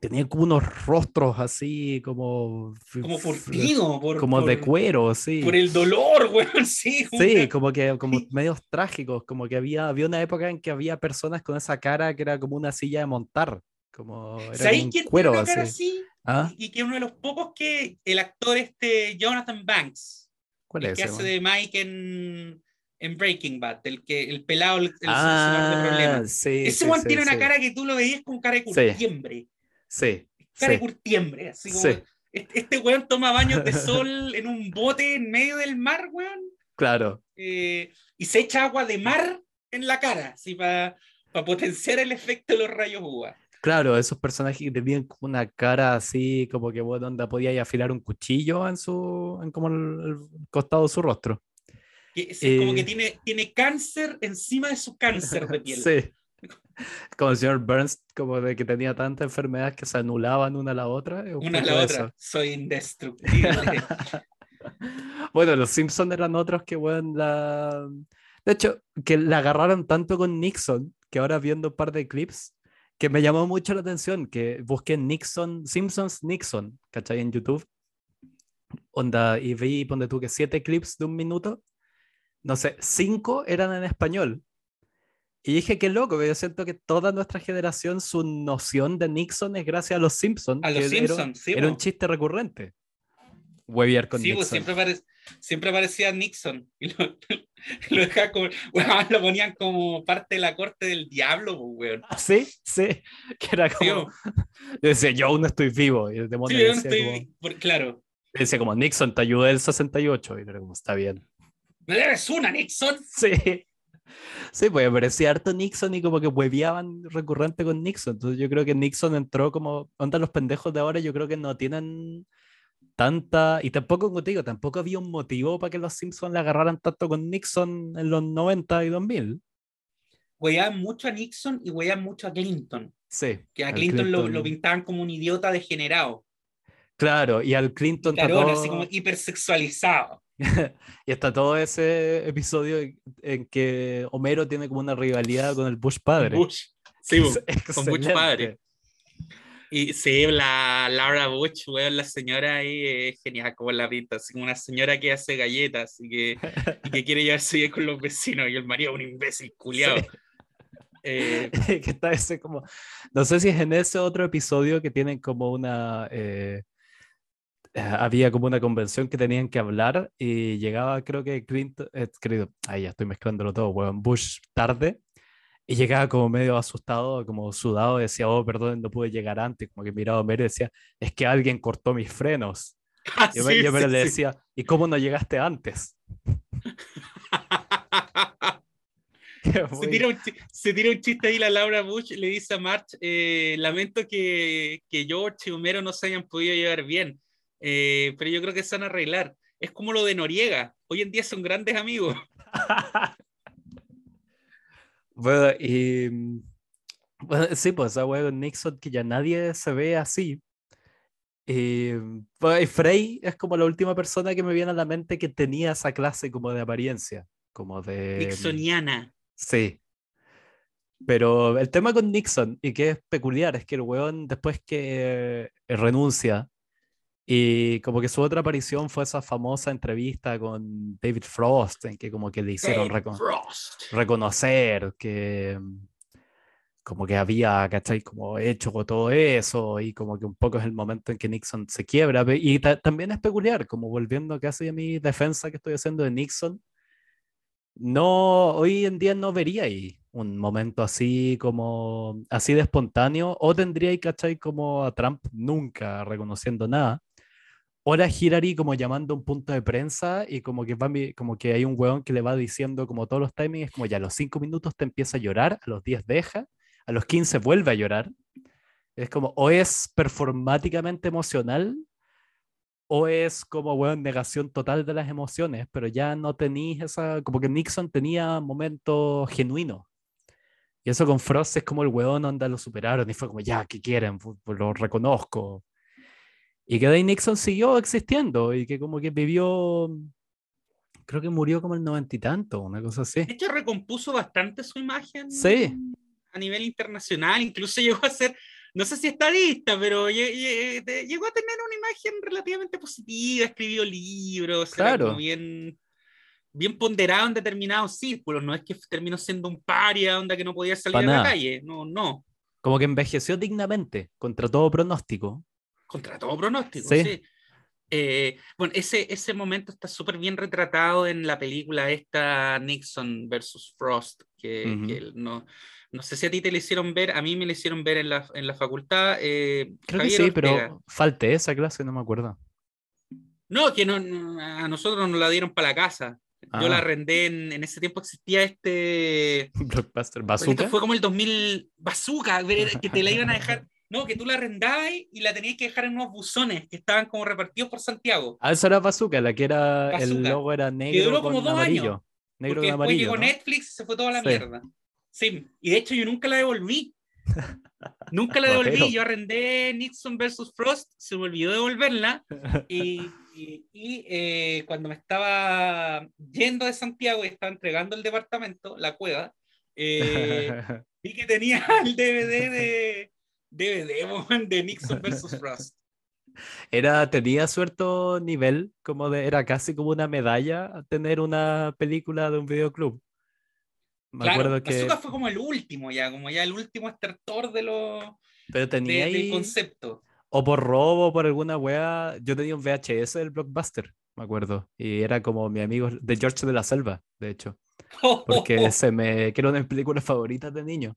tenía como unos rostros así como Como furtido, por, como de por- cuero, sí. Por el dolor, weón, sí. como Sí, una- como que como medios trágicos, como que había, había una época en que había personas con esa cara que era como una silla de montar, como era ¿Sabéis quién tiene cuero una así. cara así? ¿Ah? Y que uno de los pocos que el actor este Jonathan Banks, ¿Cuál el es que ese? hace weón? de Mike en, en Breaking Bad, el que el pelado, el, el solucionador de Ah, problemas. sí, Ese sí, weón sí, tiene una sí. cara que tú lo veías con cara de curtiembre. Sí, Cara de sí, curtiembre. Así como, Sí. este, weón toma baños de sol en un bote en medio del mar, weón. claro. eh, y se echa agua de mar en la cara, así para para potenciar el efecto de los rayos UVA. Claro, esos personajes que tenían como una cara así, como que bueno, donde podía afilar un cuchillo en su, en como el, costado de su rostro. Que, como que eh, tiene, tiene cáncer encima de su cáncer de piel. sí. Como el señor Burns, como de que tenía tantas enfermedades que se anulaban una a la otra. Una a la otra. Soy indestructible. bueno, los Simpsons eran otros que, bueno, la... De hecho, que la agarraron tanto con Nixon, que ahora viendo un par de clips, que me llamó mucho la atención, que busqué Nixon, Simpsons Nixon, ¿cachai? En YouTube. Onda, y vi, ponte tú, que siete clips de un minuto, no sé, cinco eran en español. Y dije, qué loco, yo siento que toda nuestra generación, su noción de Nixon es gracias a los Simpsons. A los Simpsons, sí. Era un chiste recurrente. Webiar con sí, Pues siempre, siempre aparecía Nixon. Y lo, lo, como, lo ponían como parte de la corte del diablo, pues, ah, Sí, sí. Que era como. yo decía, yo aún no estoy vivo. Y el demonio sí, yo no estoy como, Claro. Decía como, Nixon, te ayudé el 68. Y era como, está bien. ¿Me debes una, Nixon? Sí. Sí, pues aparecía harto Nixon y como que hueveaban recurrente con Nixon. Entonces yo creo que Nixon entró como, onda los pendejos de ahora, yo creo que no tienen tanta, y tampoco, como te digo, tampoco había un motivo para que los Simpsons le agarraran tanto con Nixon en los 90 y 2000. Hueaban mucho a Nixon y hueaban mucho a Clinton. Sí. Que a Clinton, Lo, pintaban como un idiota degenerado. Claro, y al Clinton. Claro, así como hipersexualizado. y está todo ese episodio en que Homero tiene como una rivalidad con el Bush padre. Bush. Sí, con Bush padre. Y sí, la Laura Bush, weón, la señora ahí es genial como la pinta, así como una señora que hace galletas y que, y que quiere llevarse bien con los vecinos y el marido un imbécil culiado. Eh, que está ese como, no sé si es en ese otro episodio que tienen como una, eh, había como una convención que tenían que hablar y llegaba creo que Clinton, eh, querido, ahí ya estoy mezclándolo todo, weón, Bush tarde y llegaba como medio asustado, como sudado, decía, oh, perdón, no pude llegar antes. Como que miraba a Homero y decía, es que alguien cortó mis frenos. Ah, y yo, le decía, ¿y cómo no llegaste antes? se, tira un, se, tira un, chiste ahí la Laura Bush, le dice a March, eh, lamento que, que, George y Homero no se hayan podido llevar bien, eh, pero yo creo que se van a arreglar. Es como lo de Noriega, hoy en día son grandes amigos. Bueno, y. Mm, sí, pues esa wea con Nixon que ya nadie se ve así. Y, pues, Frey es como la última persona que me viene a la mente que tenía esa clase como de apariencia, como de... Nixoniana. Sí. Pero el tema con Nixon, y que es peculiar, es que el weón después que renuncia, y como que su otra aparición fue esa famosa entrevista con David Frost, en que como que le hicieron reconocer que como que había, ¿cachai? Como hecho todo eso y como que un poco es el momento en que Nixon se quiebra. Y también es peculiar, como volviendo casi a mi defensa que estoy haciendo de Nixon, no, hoy en día no vería ahí un momento así como, así de espontáneo, o tendría, ¿cachai? Como a Trump nunca reconociendo nada Hola Hirari como llamando un punto de prensa y como que, va, como que hay un weón que le va diciendo como todos los timings, como ya a los 5 minutos te empieza a llorar, a los 10 deja, a los 15 vuelve a llorar. Es como, o es performáticamente emocional o es como, weón, negación total de las emociones, pero ya no tenéis esa, como que Nixon tenía momentos genuinos. Y eso con Frost es como el weón onda lo superaron y fue como, ya, ¿qué quieren? Lo reconozco y que Dave Nixon siguió existiendo y que como que vivió, creo que murió como el noventa y tanto, una cosa así. De hecho, recompuso bastante su imagen sí. a nivel internacional, incluso llegó a ser, no sé si estadista, pero llegó a tener una imagen relativamente positiva, escribió libros, claro. bien, bien ponderado en determinados círculos, no es que terminó siendo un paria, onda que no podía salir a la calle, no, no. Como que envejeció dignamente, contra todo pronóstico contra todo pronóstico. Sí. Eh, bueno, ese, ese momento está súper bien retratado en la película esta Nixon versus Frost, que, no, no sé si a ti te le hicieron ver, a mí me le hicieron ver en la, en la facultad. Eh, Creo que sí, pero falte esa clase, no me acuerdo. No, que no, a nosotros nos la dieron para la casa. Yo la Ah. arrendé en, en ese tiempo existía este. Blockbuster Bazooka. Esto fue como el 2000 bazooka, que te la iban a dejar. No, que tú la arrendabas y la tenías que dejar en unos buzones que estaban como repartidos por Santiago. Ah, esa era Bazooka, la que era. El logo era negro duró con como dos amarillo. años, Negro porque con después amarillo. llegó ¿no? Netflix y se fue toda la Sí. mierda. Sí, y de hecho yo nunca la devolví. nunca la devolví. Yo arrendé Nixon versus Frost, se me olvidó devolverla. Y, y- y, eh, cuando me estaba yendo de Santiago y estaba entregando el departamento, la cueva, eh, vi que tenía el DVD de DVD de Nixon versus Frost. Era, tenía cierto nivel, como de, era casi como una medalla tener una película de un videoclub. Me Claro, acuerdo que. Bazooka fue como el último ya, como ya el último estertor de los Pero de- tenía del ahí, concepto. o por robo, por alguna wea. Yo tenía un VHS del Blockbuster, me acuerdo. Y era como mi amigo de George de la Selva, de hecho. Porque se me. que era una de mis películas favoritas de niño.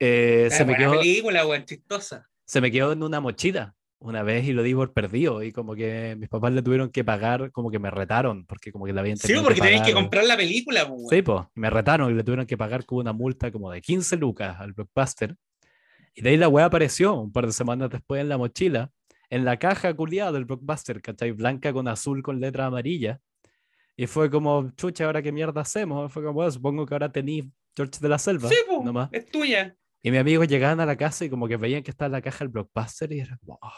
Eh, Ah, se, me quedó, película, weón, chistosa. se me quedó en una mochila una vez y lo di por perdido. Y como que mis papás le tuvieron que pagar, como que me retaron, porque como que la habían Sí, porque que tenéis que comprar la película, weón. Sí, pues, me retaron y le tuvieron que pagar como una multa como de 15 lucas al Blockbuster. Y de ahí la weá apareció un par de semanas después en la mochila, en la caja culiada del Blockbuster, ¿cachai? Blanca con azul con letra amarilla. Y fue como, chucha, ¿ahora qué mierda hacemos? Fue como, bueno, supongo que ahora tenéis George de la Selva. Sí, pues, es tuya. Y mis amigos llegaban a la casa y como que veían que estaba en la caja del Blockbuster y era como, "Ah,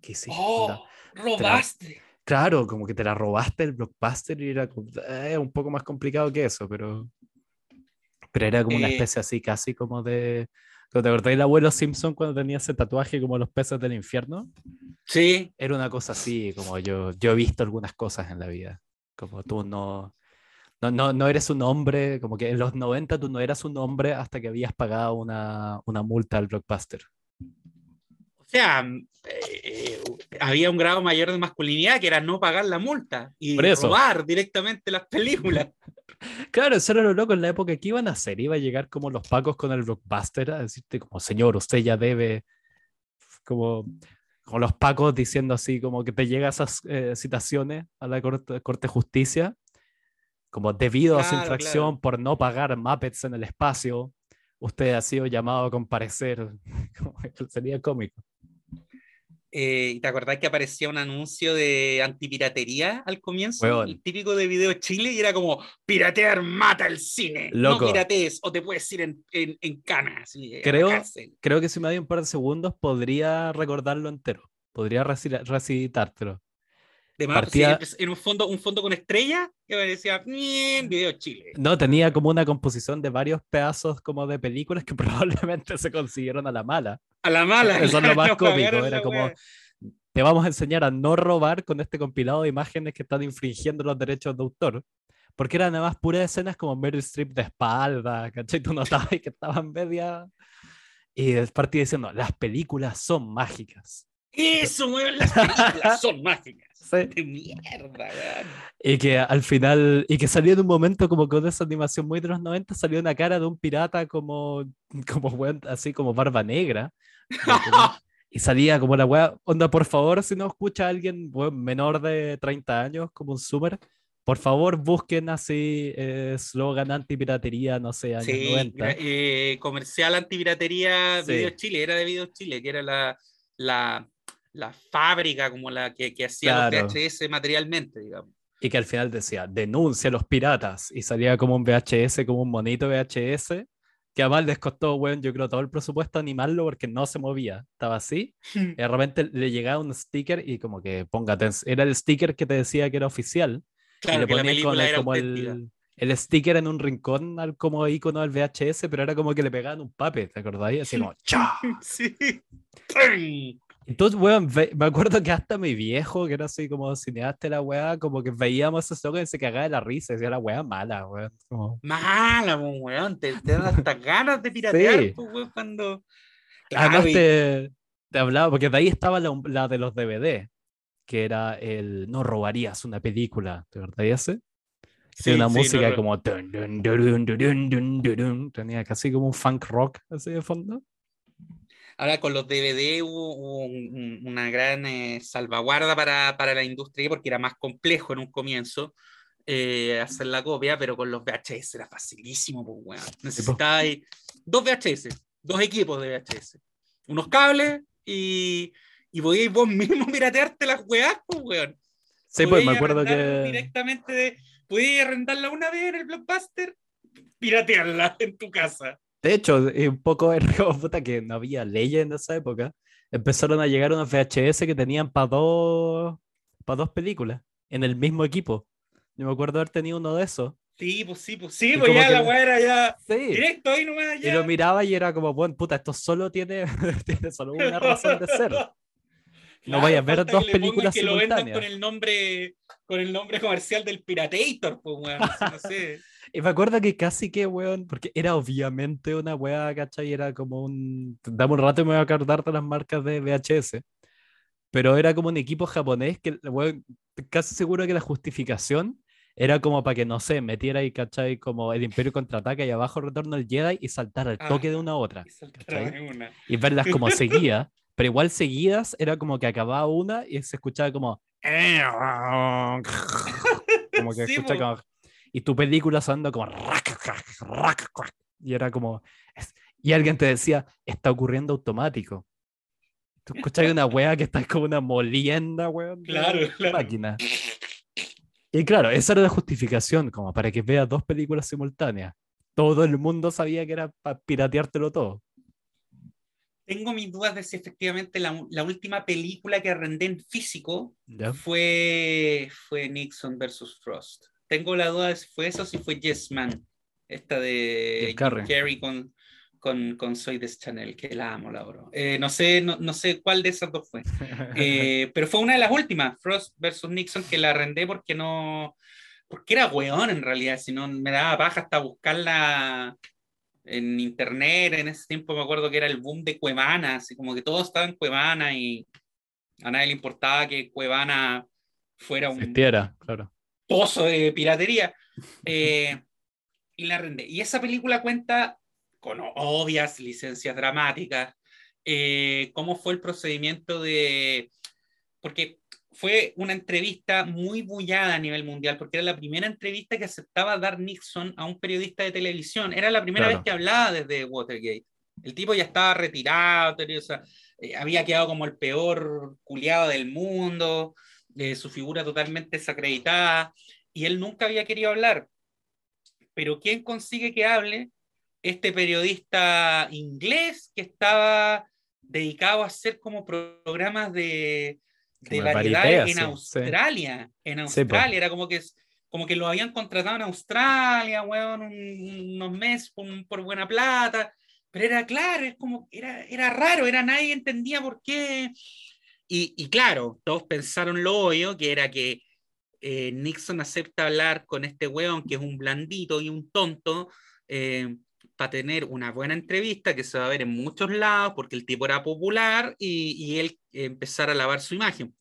¿qué hiciste? onda?". Oh, robaste. Claro, como que te la robaste el blockbuster y era eh, un poco más complicado que eso, pero, pero era como una Eh. especie así, casi como de. ¿Te acordás del abuelo Simpson cuando tenía ese tatuaje como los peces del infierno? Sí. Era una cosa así, como yo, yo he visto algunas cosas en la vida, como tú no, no, no, no eres un hombre, como que en los 90 tú no eras un hombre hasta que habías pagado una, una multa al blockbuster. O sea, eh, había un grado mayor de masculinidad que era no pagar la multa y robar directamente las películas. Claro, eso era lo loco en la época que iban a hacer. Iba a llegar como los pacos con el blockbuster a decirte como, señor, usted ya debe, como, como los pacos diciendo así, como que te llegan esas eh, citaciones a la corte, corte Justicia, como debido a su Claro, infracción claro. por no pagar Muppets en el espacio, usted ha sido llamado a comparecer. Sería cómico. Eh, ¿y ¿Te acordás que aparecía un anuncio de antipiratería al comienzo? Weón. El típico de Video Chile y era como, piratear mata el cine. Loco. No piratees o te puedes ir en, en, en cana. así, a la Creo- cárcel". Creo que si me doy un par de segundos podría recordarlo entero. Podría reci- recitártelo. De más, Partía- sí, en un fondo, un fondo con estrella que decía Video Chile. No, tenía como una composición de varios pedazos como de películas que probablemente se consiguieron a la mala. A la mala. Eso es lo más cómico, era como. Te vamos a enseñar a no robar con este compilado de imágenes que están infringiendo los derechos de autor. Porque eran además puras escenas como Meryl Streep de espalda, ¿cachai? Tú notabas que estaban media... Y partí diciendo, las películas son mágicas. Eso, weón, las películas son mágicas. Sí. De mierda, weón. Y que al final, y que salió en un momento como con esa animación muy de los 90, salió una cara de un pirata como, como weón, así como barba negra. y salía como la weá, onda, por favor, si no escucha a alguien weón, menor de 30 años, como un super, por favor busquen así eh, eslogan anti-piratería, no sé, años Sí, 90. eh, comercial antipiratería Sí. Video Chile, era de Video Chile, que era la, la, la fábrica como la que, que hacía Claro. los VHS materialmente, digamos. Y que al final decía, denuncia a los piratas. Y salía como un VHS, como un monito VHS, que además les costó, weón, yo creo, todo el presupuesto animarlo porque no se movía. Estaba así. Y de repente le llegaba un sticker y como que póngate, era el sticker que te decía que era oficial. y Claro, le que la ponían con el- era como el, el sticker en un rincón al como icono del VHS, pero era como que le pegaban un pape, ¿te acordáis? Así como, ¡cha! Sí. Entonces, weón, me acuerdo que hasta mi viejo, que era así como cineasta de la weá, como que veíamos ese slogan y se cagaba de la risa, decía la weá mala, weón. como- Mala, weón. Te, te dan hasta ganas de piratear, Sí. pues, weón, cuando. Además Claro, y- te, te hablaba, porque de ahí estaba la, la de los DVD, que era el no robarías una película, ¿te verdad ese? sí, una sí, música no, como dun, dun, tenía casi como un funk rock así de fondo. Ahora con los DVD hubo, hubo un- un- una gran eh, salvaguarda para, para la industria porque era más complejo en un comienzo. eh, hacer la copia, pero con los VHS era facilísimo, pues, weón. Necesitabas dos VHS, dos equipos de VHS, unos cables y, y podíais vos mismo piratearte las weas, pues, weón. Sí, pues me acuerdo que. Directamente de. Podías arrendarla una vez en el blockbuster, piratearla en tu casa. De hecho, un poco era como puta que no había leyes en esa época. Empezaron a llegar unos VHS que tenían para dos, para dos películas en el mismo equipo. Yo me acuerdo haber tenido uno de esos. Sí, pues sí, pues sí, pues ya la weá era ya sí. directo ahí nomás. Ya. Y lo miraba y era como, bueno, puta, esto solo tiene, tiene solo una razón de ser. no vaya a ver dos películas que simultáneas. lo vendan con el nombre con el nombre comercial del Piratator, pues weón, no sé. Y me acuerdo que casi que, weón, porque era obviamente una weá, ¿cachai? Era como un. Dame un rato y me voy a acordar de las marcas de VHS. Pero era como un equipo japonés que, weón, casi seguro que la justificación era como para que, no sé, metiera ahí, ¿cachai? Como el Imperio contraataca y abajo retorno al Jedi y saltar al toque de una a otra. Y, una. y verlas como seguía, pero igual seguidas era como que acababa una y se escuchaba como. como que Sí, escucha como. Y tu película sonando como. Y era como. Y alguien te decía, está ocurriendo automático. Tú escuchas una wea que está como una molienda, weón. Claro, claro. Máquina. Y claro, esa era la justificación, como para que veas dos películas simultáneas. Todo el mundo sabía que era para pirateártelo todo. Tengo mis dudas de si efectivamente la, la última película que arrendé en físico ¿Ya? fue, fue Nixon versus Frost. Tengo la duda de si fue eso o si fue Yes Man, esta de. Carrey con, con, con Soy de Chanel, que la amo, la adoro. Eh, no, sé, no, no sé cuál de esas dos fue. Eh, pero fue una de las últimas, Frost versus Nixon, que la arrendé porque no. Porque era weón en realidad, si no me daba paja hasta buscarla en internet. En ese tiempo me acuerdo que era el boom de Cuevana, así como que todos estaban en Cuevana y a nadie le importaba que Cuevana fuera un Existiera, claro. Pozo de piratería. Eh, y la. Y esa película cuenta con obvias licencias dramáticas, eh, cómo fue el procedimiento de... Porque fue una entrevista muy bullada a nivel mundial, porque era la primera entrevista que aceptaba dar Nixon a un periodista de televisión. Era la primera Claro. vez que hablaba desde Watergate. El tipo ya estaba retirado, o sea, eh, había quedado como el peor culiado del mundo, eh, su figura totalmente desacreditada, y él nunca había querido hablar. Pero ¿quién consigue que hable? Este periodista inglés que estaba dedicado a hacer como programas de, de Varieté, en Australia. En Sí, po. Australia, era como que, como que lo habían contratado en Australia, weón, un- unos meses por, por buena plata. Pero era claro, es como, era, era raro, era nadie entendía por qué. Y, y claro, todos pensaron lo obvio, que era que eh, Nixon acepta hablar con este weón que es un blandito y un tonto para tener una buena entrevista que se va a ver en muchos lados porque el tipo era popular y, y él eh, empezar a lavar su imagen.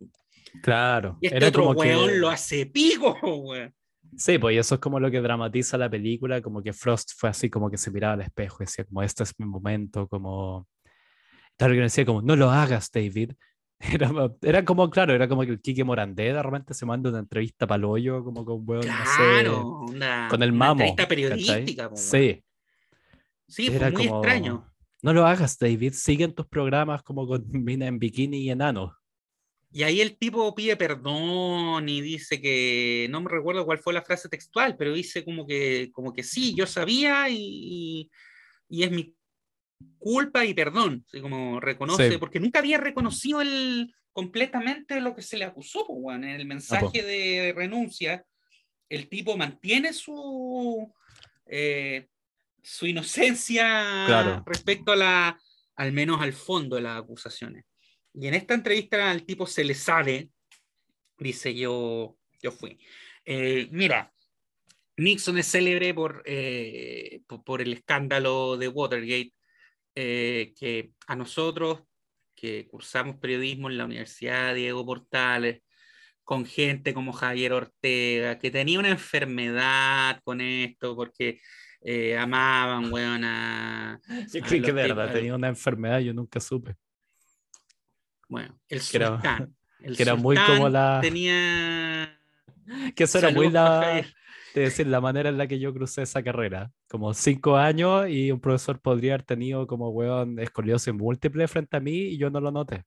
Claro. Y este Era otro como que- weón lo hace pico, weón. Sí, pues eso es como lo que dramatiza la película, como que Frost fue así como que se miraba al espejo y decía como este es mi momento, como... Tal que decía como, no lo hagas, David. Era, era como, claro, era como que el Quique Morandé de repente se manda una entrevista para el hoyo, como con, weón, no sé, Claro, onda, con el una mamo. entrevista periodística, weón. Sí, Sí, fue era muy como, extraño. No lo hagas, David, sigue en tus programas como con mina en bikini y enano. Y ahí el tipo pide perdón y dice que, no me recuerdo cuál fue la frase textual, pero dice como que, como que sí, yo sabía y, y es mi culpa y perdón, así como reconoce, Sí. porque nunca había reconocido el, completamente lo que se le acusó, pues, en el mensaje de renuncia, el tipo mantiene su, eh, su inocencia Claro. respecto a la, al menos al fondo de las acusaciones. Y en esta entrevista al tipo se le sale, dice yo, yo fui. Eh, mira, Nixon es célebre por, eh, por, por el escándalo de Watergate, eh, que a nosotros que cursamos periodismo en la Universidad Diego Portales, con gente como Javier Ortega, que tenía una enfermedad con esto, porque eh, amaban, weón, a... Yo a creí que de verdad tenía una enfermedad, yo nunca supe. Bueno, el Que era- sultán. El que era muy como la- Tenía Que eso era muy la. De decir, la manera en la que yo crucé esa carrera. Como cinco años y un profesor podría haber tenido como weón escoliosis múltiple frente a mí y yo no lo noté.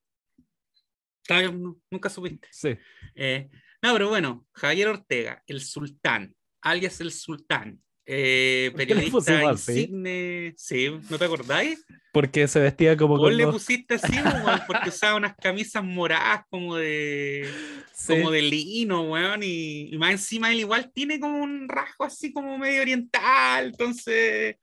Claro, Nunca supiste. Sí. Eh, no, pero bueno, Javier Ortega, el sultán, alias el sultán, eh, ¿Por qué le periodista insigne, sí, ¿no te acordáis? Porque se vestía como Vos con le los- pusiste así, weón, porque usaba unas camisas moradas como de, Sí. como de lino, weón, y, y más encima él igual tiene como un rasgo así como medio oriental, entonces,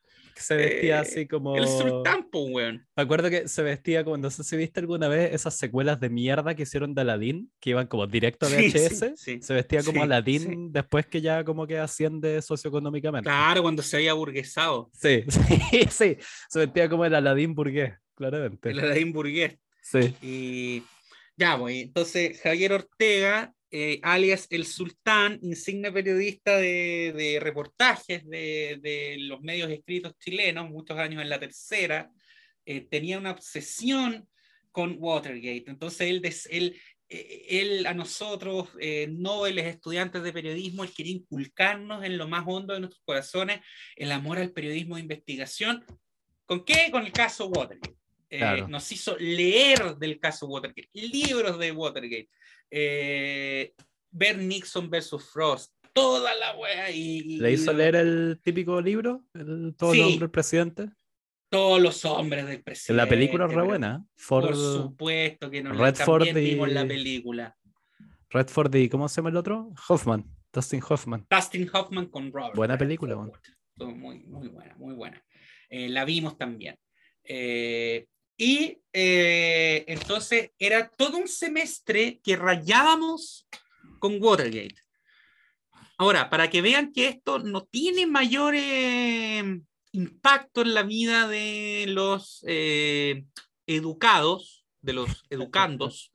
se vestía eh, así como... el sultán, pues, weón. Me acuerdo que se vestía como, no sé si viste alguna vez esas secuelas de mierda que hicieron de Aladdin, que iban como directo a Sí, sí, VHS. sí. Se vestía como Aladdin después que ya como que asciende socioeconómicamente. Claro, cuando se había burguesado, Sí, sí, sí. Se vestía como el Aladdin burgués, claramente. el Aladdin burgués. Sí. Y ya, pues, entonces Javier Ortega, eh, alias El Sultán, insigne periodista de, de reportajes de, de los medios escritos chilenos, muchos años en la tercera, eh, tenía una obsesión con Watergate. Entonces él, des- él, eh, él a nosotros, eh, nobles estudiantes de periodismo, él quería inculcarnos en lo más hondo de nuestros corazones el amor al periodismo de investigación. ¿Con qué? Con el caso Watergate. Eh, Claro. Nos hizo leer del caso Watergate, libros de Watergate, eh, ver Nixon versus Frost, toda la wea y, y- ¿Le hizo y leer el típico libro? El, todo Sí. el del presidente. todos los hombres del presidente. la película es re buena. ¿eh? Por supuesto que no Redford también vimos y- la película. Redford y ¿cómo se llama el otro? Hoffman. Dustin Hoffman. Dustin Hoffman con Robert. Buena película, Muy, muy buena, muy buena. Eh, la vimos también. Eh, y eh, entonces era todo un semestre que rayábamos con Watergate. Ahora, para que vean que esto no tiene mayor eh, impacto en la vida de los eh, educados, de los educandos,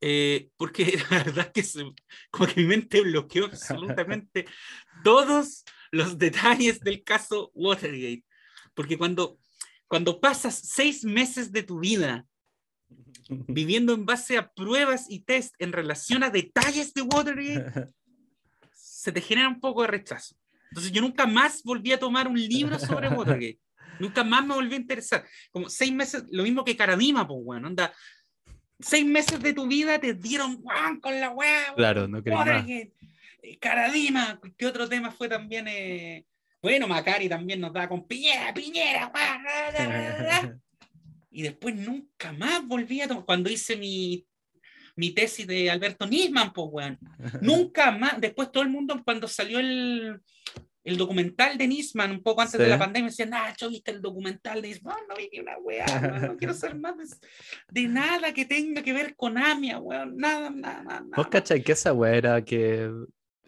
eh, porque la verdad es que se- como que mi mente bloqueó absolutamente todos los detalles del caso Watergate. Porque cuando, cuando pasas seis meses de tu vida viviendo en base a pruebas y test en relación a detalles de Watergate, se te genera un poco de rechazo. Entonces yo nunca más volví a tomar un libro sobre Watergate. nunca más me volví a interesar. Como seis meses, lo mismo que Caradima, pues bueno, anda. Seis meses de tu vida te dieron ¡guau! con la weá. Claro, no. Watergate, Caradima, ¿qué otro tema fue también? eh? Bueno, Macari también nos da con Piñera, Piñera, y después nunca más volví a cuando hice mi, mi tesis de Alberto Nisman, pues, weón, nunca más, después todo el mundo, cuando salió el, el documental de Nisman, un poco antes de la pandemia, decían, Nacho, ¿viste el documental de Nisman? No, no vi ni una weá, weón, no quiero ser más de, de nada que tenga que ver con Amia, weón, nada, nada, nada. ¿Vos cachai que esa weá era que...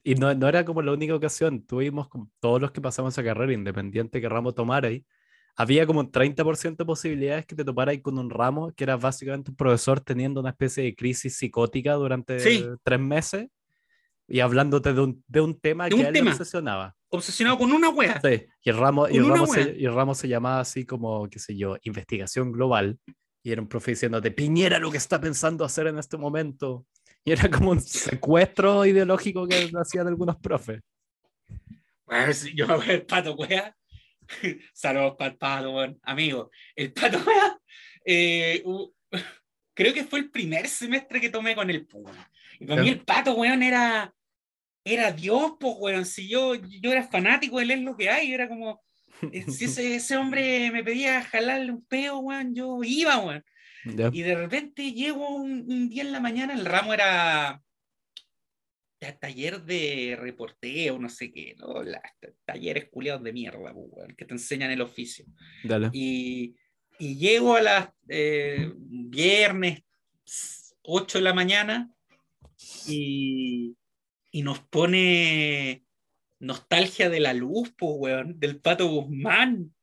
Y no, no era como la única ocasión, tuvimos todos los que pasamos esa carrera, independiente que ramo tomara ahí, había como un 30% de posibilidades que te toparais con un ramo que era básicamente un profesor teniendo una especie de crisis psicótica durante Sí. tres meses y hablándote de un, de un tema De que un él tema. obsesionaba. Obsesionado con una weá. Sí, y el ramo, y el ramo, se, wea. y el ramo se llamaba así como, qué sé yo, investigación global. Y era un profe diciéndote, Piñera lo que está pensando hacer en este momento. Y era como un secuestro ideológico que hacían algunos profes. Bueno, si yo me voy el pato, weá. Saludos para el pato, weón. Amigo, el pato, weá. eh, creo que fue el primer semestre que tomé con el Puma. Y para mí el pato, weón, era, era Dios, pues, weón. Si yo, yo era fanático de leer lo que hay, era como, eh, si ese, ese hombre me pedía jalarle un peo, weón, yo iba, weón. Ya. Y de repente llego un, un día en la mañana, el ramo era ta- taller de reporteo, no sé qué, ¿no? Las ta- talleres culiados de mierda, pues, que te enseñan el oficio. Dale. Y, y llego a las eh, viernes 8 de la mañana y, y nos pone nostalgia de la luz, pues, weón, del Pato Guzmán.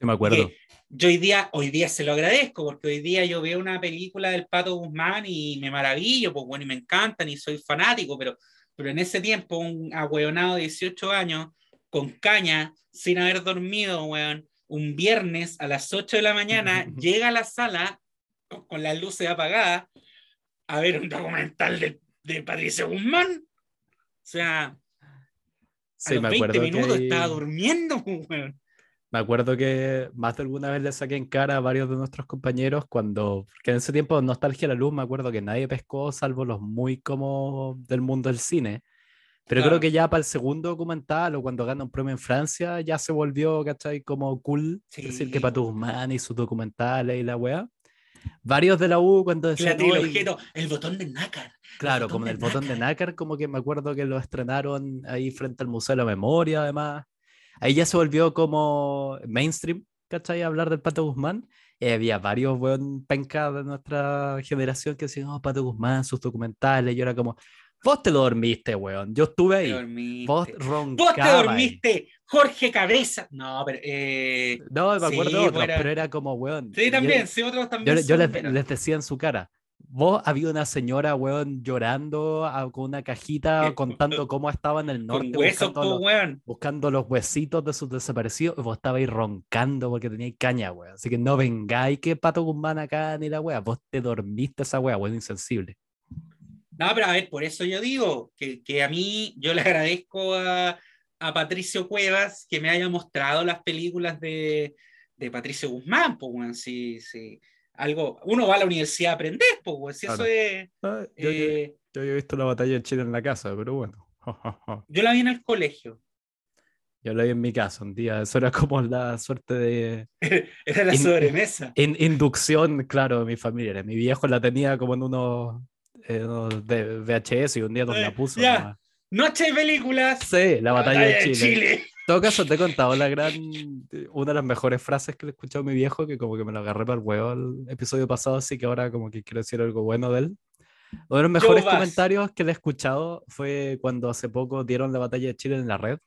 Sí, me acuerdo. Que yo hoy día, hoy día se lo agradezco, porque hoy día yo veo una película del Pato Guzmán y me maravillo, pues bueno, y me encantan y soy fanático, pero, pero en ese tiempo, un ahueonado de 18 años, con caña, sin haber dormido, weón, un viernes a las 8 de la mañana, llega a la sala con, las luces apagadas a ver un documental de, de Patricio Guzmán. sea, Sí, a los me 20 acuerdo que minutos estaba durmiendo, weón. Me acuerdo que más de alguna vez le saqué en cara a varios de nuestros compañeros cuando, porque en ese tiempo Nostalgia a la Luz, me acuerdo que nadie pescó salvo los muy como del mundo del cine. Pero Claro. creo que ya para el segundo documental o cuando gana un premio en Francia ya se volvió, ¿cachai? Como cool decir que Sí. Pato Guzmán y sus documentales y la weá. Varios de la U cuando decían, trilogía, no, el botón de nácar. Claro, como en el botón de nácar, como que me acuerdo que lo estrenaron ahí frente al Museo de la Memoria, además. Ahí ya se volvió como mainstream, ¿cachai? Hablar del Pato Guzmán. Y había varios buen pencas de nuestra generación que decían, oh, Pato Guzmán, sus documentales. Yo era como, vos te lo dormiste, weón. Yo estuve Te ahí. dormiste. Vos Vos roncabas. te ahí". dormiste, Jorge Cabeza. No, pero. Eh... No, me acuerdo Sí, de otros, era- pero era como, weón. Sí, yo- también, sí, otros Yo, también. yo son les, les decía en su cara, vos había una señora, weón, llorando ah, con una cajita Eh, contando cómo estaba en el norte Con huesos, buscando, po, los, weón. buscando los huesitos de sus desaparecidos vos estabais roncando porque teníais caña, weón. Así que no vengáis que Pato Guzmán acá ni la weá, vos te dormiste esa weá, weón, insensible. No, pero a ver, por eso yo digo que, que a mí, yo le agradezco a, a Patricio Cuevas que me haya mostrado las películas de, de Patricio Guzmán, pues, weón, si, si algo, uno va a la universidad a aprender, pues, si Claro. eso es, Ah, yo, eh, yo había visto la batalla de Chile en la casa, pero bueno. yo la vi en el colegio, Yo lo vi en mi casa un día, eso era como la suerte de era la In- sobremesa. in- inducción, claro, de mi familia. Mi viejo la tenía como en unos, eh, unos de VHS y un día nos la Eh, puso. ya. Noche de películas. Sí, la batalla de Chile. Chile. Todo caso, te he contado la gran, una de las mejores frases que le he escuchado a mi viejo, que como que me lo agarré para el huevo el episodio pasado, así que ahora como que quiero decir algo bueno de él. Uno de los mejores comentarios que le he escuchado fue cuando hace poco dieron la batalla de Chile en la red,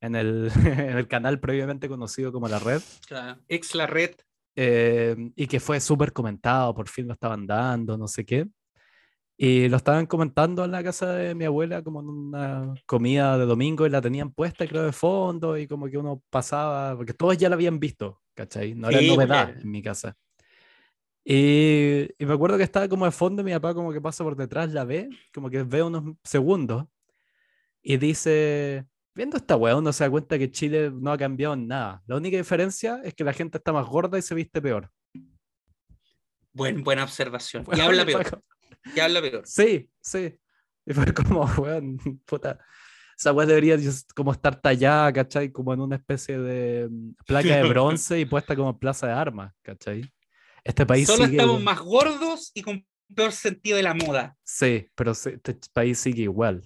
en el, en el canal previamente conocido como La Red, Claro, Ex la red. eh, y que fue súper comentado, por fin lo estaban dando, no sé qué. Y lo estaban comentando en la casa de mi abuela como en una comida de domingo y la tenían puesta, creo, de fondo y como que uno pasaba, porque todos ya la habían visto, ¿cachai? No era Sí, novedad en mi casa. Y, y me acuerdo que estaba como de fondo y mi papá como que pasa por detrás, la ve, como que ve unos segundos y dice, viendo esta weá uno se da cuenta que Chile no ha cambiado en nada. La única diferencia es que la gente está más gorda y se viste peor. Buen, buena observación. Y Weón, habla peor. Y habla peor. Sí, sí. Y fue como, weón, puta. Esa weá debería como estar tallada, ¿cachai? Como en una especie de mm, placa de bronce y puesta como plaza de armas, ¿cachai? Este país Solo sigue estamos más gordos y con peor sentido de la moda. Sí, pero este país sigue igual.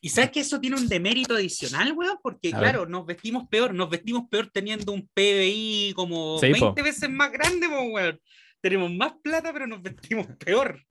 Y sabes que eso tiene un demérito adicional, weón, porque A claro, nos vestimos peor, nos vestimos peor teniendo un PBI como Sí, 20 po. veces más grande, weón. Tenemos más plata, pero nos vestimos peor.